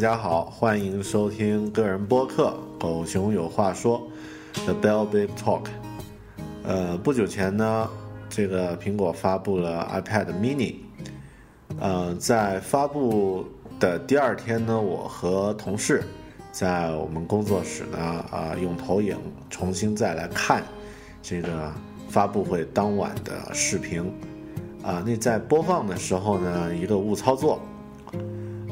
大家好，欢迎收听个人播客《狗熊有话说》The Bell Big Talk。呃，不久前呢，这个苹果发布了 iPad Mini。呃，在发布的第二天呢，我和同事在我们工作室呢，啊、用投影重新再来看这个发布会当晚的视频。啊、那在播放的时候呢，一个误操作。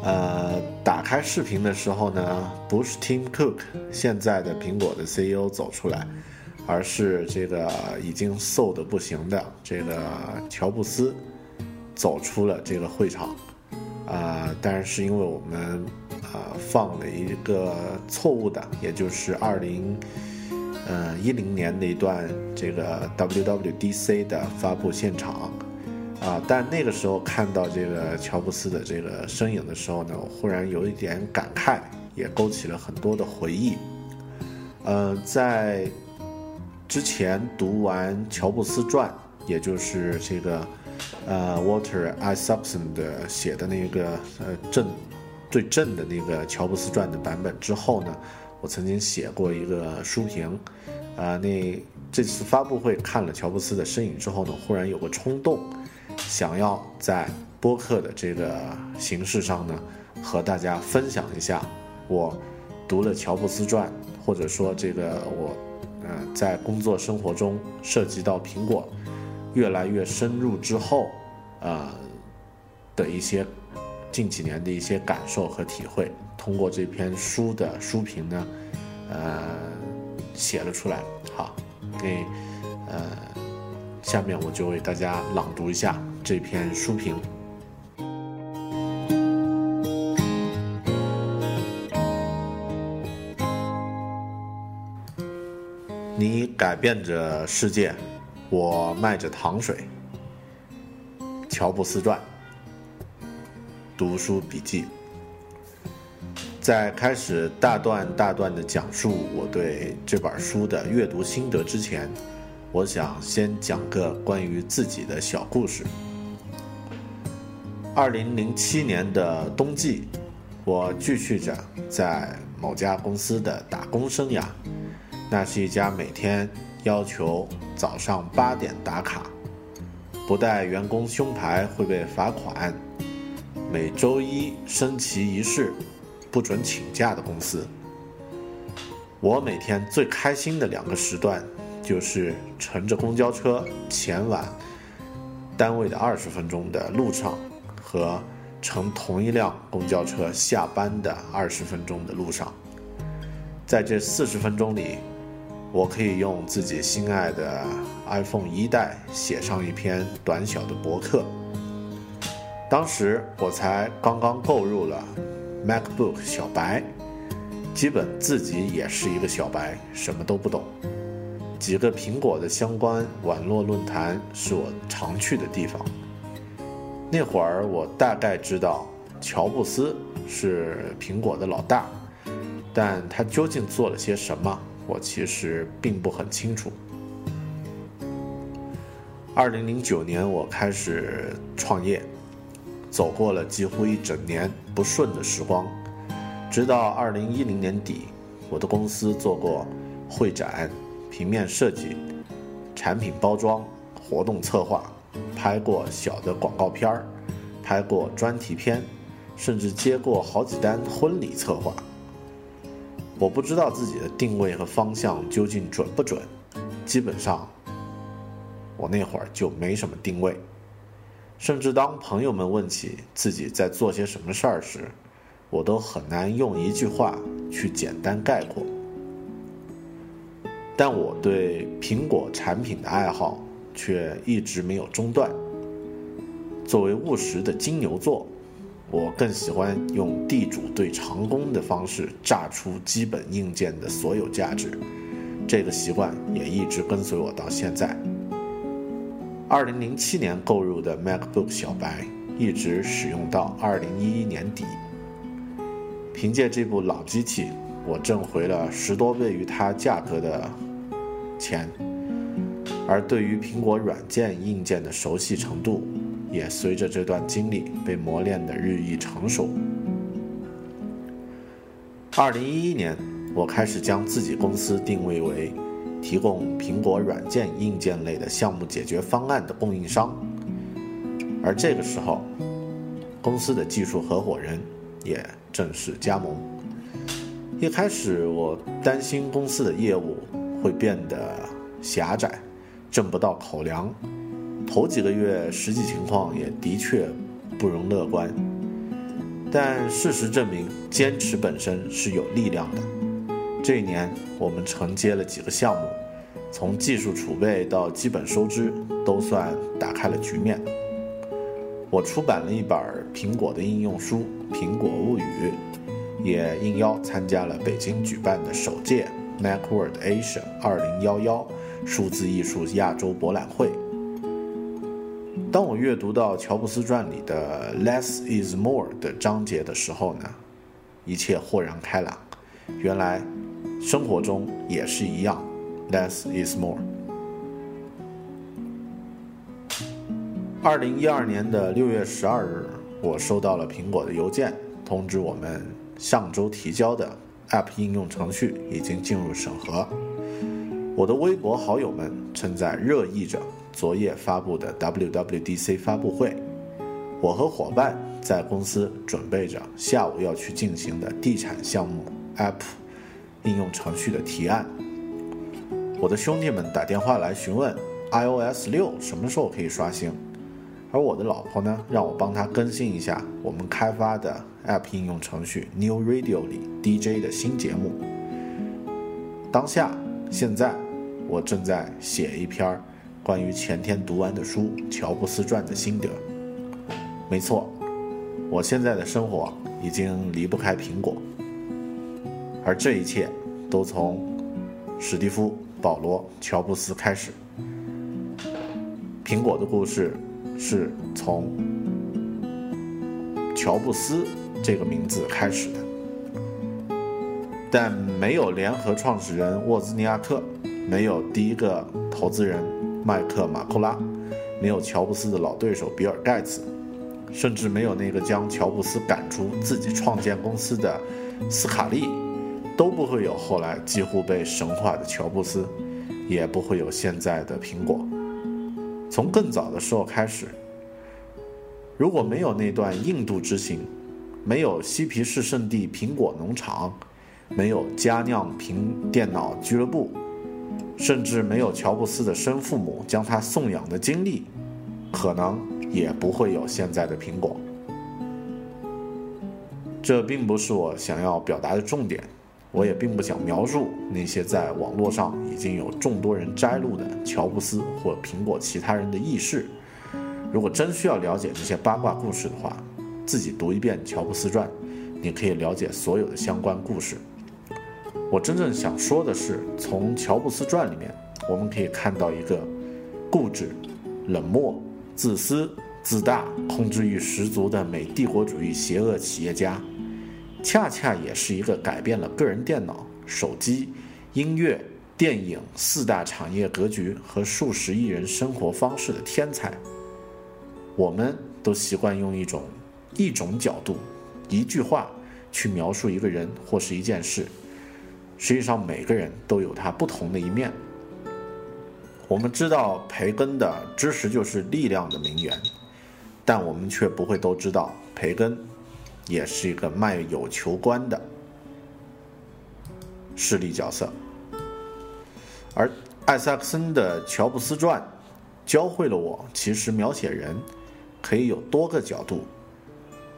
呃，打开视频的时候呢，不是 Tim Cook 现在的苹果的 CEO 走出来，而是这个已经瘦的不行的这个乔布斯走出了这个会场。啊、但是因为我们啊、放了一个错误的，也就是二零呃一零年那一段这个 WWDC 的发布现场。啊，但那个时候看到这个乔布斯的这个身影的时候呢，我忽然有一点感慨，也勾起了很多的回忆。呃，在之前读完《乔布斯传》，也就是这个呃 Walter Isaacson 的写的那个呃正最正的那个《乔布斯传》的版本之后呢，我曾经写过一个书评。啊、那这次发布会看了乔布斯的身影之后呢，忽然有个冲动。想要在播客的这个形式上呢，和大家分享一下我读了《乔布斯传》，或者说这个我呃在工作生活中涉及到苹果越来越深入之后，呃的一些近几年的一些感受和体会，通过这篇书的书评呢，呃写了出来。好，给呃。下面我就为大家朗读一下这篇书评。你改变着世界，我卖着糖水。乔布斯传读书笔记。在开始大段大段的讲述我对这本书的阅读心得之前，我想先讲个关于自己的小故事。二零零七年的冬季，我继续着在某家公司的打工生涯。那是一家每天要求早上八点打卡，不带员工胸牌会被罚款，每周一升旗仪式不准请假的公司。我每天最开心的两个时段。就是乘着公交车前往单位的二十分钟的路上，和乘同一辆公交车下班的二十分钟的路上。在这四十分钟里，我可以用自己心爱的 iPhone 一代写上一篇短小的博客。当时我才刚刚购入了 MacBook 小白，基本自己也是一个小白，什么都不懂。几个苹果的相关网络论坛是我常去的地方。那会儿我大概知道乔布斯是苹果的老大，但他究竟做了些什么，我其实并不很清楚。二零零九年我开始创业，走过了几乎一整年不顺的时光，直到二零一零年底，我的公司做过会展。平面设计、产品包装、活动策划，拍过小的广告片儿，拍过专题片，甚至接过好几单婚礼策划。我不知道自己的定位和方向究竟准不准，基本上，我那会儿就没什么定位。甚至当朋友们问起自己在做些什么事儿时，我都很难用一句话去简单概括。但我对苹果产品的爱好却一直没有中断。作为务实的金牛座，我更喜欢用地主对长工的方式榨出基本硬件的所有价值。这个习惯也一直跟随我到现在。二零零七年购入的 MacBook 小白，一直使用到二零一一年底。凭借这部老机器，我挣回了十多倍于它价格的。钱，而对于苹果软件硬件的熟悉程度，也随着这段经历被磨练的日益成熟。二零一一年，我开始将自己公司定位为提供苹果软件硬件类的项目解决方案的供应商，而这个时候，公司的技术合伙人也正式加盟。一开始，我担心公司的业务。会变得狭窄，挣不到口粮。头几个月实际情况也的确不容乐观，但事实证明，坚持本身是有力量的。这一年，我们承接了几个项目，从技术储备到基本收支，都算打开了局面。我出版了一本苹果的应用书《苹果物语》，也应邀参加了北京举办的首届。MacWorld Asia 二零幺幺数字艺术亚洲博览会。当我阅读到乔布斯传里的 “Less is more” 的章节的时候呢，一切豁然开朗。原来生活中也是一样，“Less is more”。二零一二年的六月十二日，我收到了苹果的邮件，通知我们上周提交的。App 应用程序已经进入审核。我的微博好友们正在热议着昨夜发布的 WWDC 发布会。我和伙伴在公司准备着下午要去进行的地产项目 App 应用程序的提案。我的兄弟们打电话来询问 iOS 六什么时候可以刷新，而我的老婆呢，让我帮她更新一下我们开发的。App 应用程序 New Radio 里 DJ 的新节目。当下，现在，我正在写一篇关于前天读完的书《乔布斯传》的心得。没错，我现在的生活已经离不开苹果，而这一切都从史蒂夫·保罗·乔布斯开始。苹果的故事是从乔布斯。这个名字开始的，但没有联合创始人沃兹尼亚克，没有第一个投资人麦克马库拉，没有乔布斯的老对手比尔盖茨，甚至没有那个将乔布斯赶出自己创建公司的斯卡利，都不会有后来几乎被神化的乔布斯，也不会有现在的苹果。从更早的时候开始，如果没有那段印度之行。没有嬉皮士圣地苹果农场，没有佳酿苹电脑俱乐部，甚至没有乔布斯的生父母将他送养的经历，可能也不会有现在的苹果。这并不是我想要表达的重点，我也并不想描述那些在网络上已经有众多人摘录的乔布斯或苹果其他人的轶事。如果真需要了解这些八卦故事的话，自己读一遍《乔布斯传》，你可以了解所有的相关故事。我真正想说的是，从《乔布斯传》里面，我们可以看到一个固执、冷漠、自私、自大、控制欲十足的美帝国主义邪恶企业家，恰恰也是一个改变了个人电脑、手机、音乐、电影四大产业格局和数十亿人生活方式的天才。我们都习惯用一种。一种角度，一句话去描述一个人或是一件事，实际上每个人都有他不同的一面。我们知道培根的知识就是力量的名言，但我们却不会都知道培根也是一个卖有求官的势力角色。而艾萨克森的《乔布斯传》教会了我，其实描写人可以有多个角度。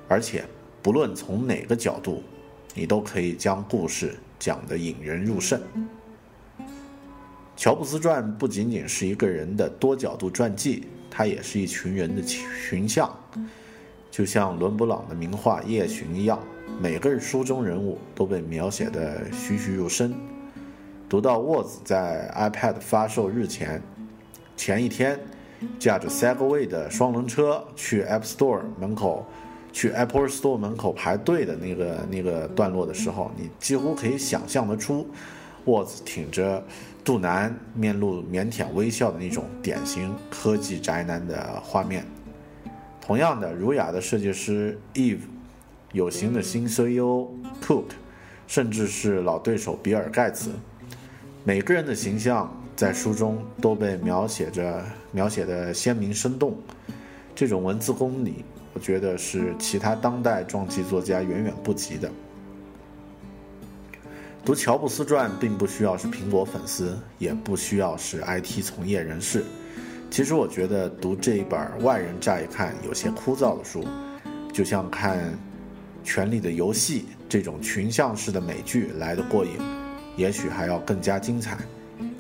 而且，不论从哪个角度，你都可以将故事讲得引人入胜。乔布斯传不仅仅是一个人的多角度传记，它也是一群人的群像，就像伦勃朗的名画《夜巡》一样，每个书中人物都被描写得栩栩如生。读到沃兹在 iPad 发售日前前一天，驾着 Segway 的双轮车去 App Store 门口，去 Apple Store 门口排队的那个那个段落的时候，你几乎可以想象得出，沃兹挺着肚腩，面露腼腆微笑的那种典型科技宅男的画面。同样的，儒雅的设计师 Eve，有型的新 CEO Cook，甚至是老对手比尔盖茨。每个人的形象在书中都被描写着，描写的鲜明生动。这种文字功底，我觉得是其他当代传记作家远远不及的。读乔布斯传并不需要是苹果粉丝，也不需要是 IT 从业人士。其实我觉得读这一本外人乍一看有些枯燥的书，就像看《权力的游戏》这种群像式的美剧来的过瘾。也许还要更加精彩，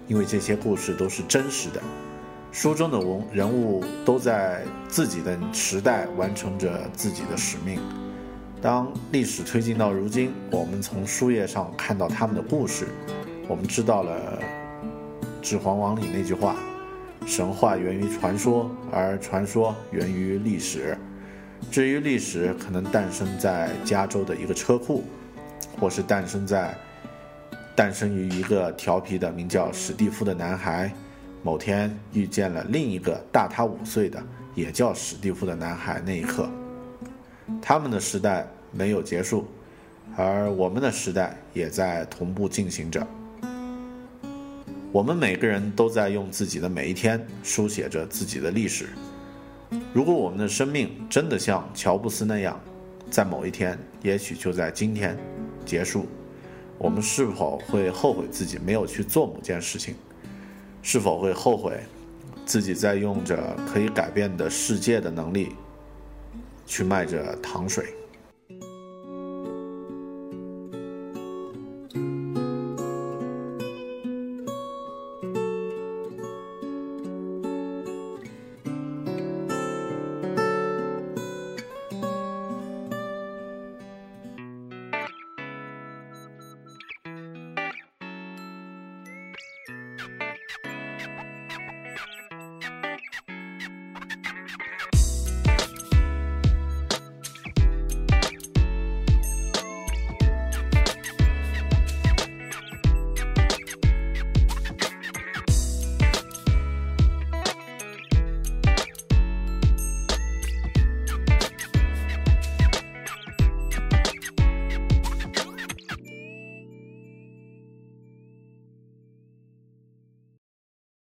因为这些故事都是真实的。书中的文人物都在自己的时代完成着自己的使命。当历史推进到如今，我们从书页上看到他们的故事，我们知道了《指环王》里那句话：“神话源于传说，而传说源于历史。”至于历史，可能诞生在加州的一个车库，或是诞生在……诞生于一个调皮的名叫史蒂夫的男孩，某天遇见了另一个大他五岁的也叫史蒂夫的男孩。那一刻，他们的时代没有结束，而我们的时代也在同步进行着。我们每个人都在用自己的每一天书写着自己的历史。如果我们的生命真的像乔布斯那样，在某一天，也许就在今天结束。我们是否会后悔自己没有去做某件事情？是否会后悔自己在用着可以改变的世界的能力去卖着糖水？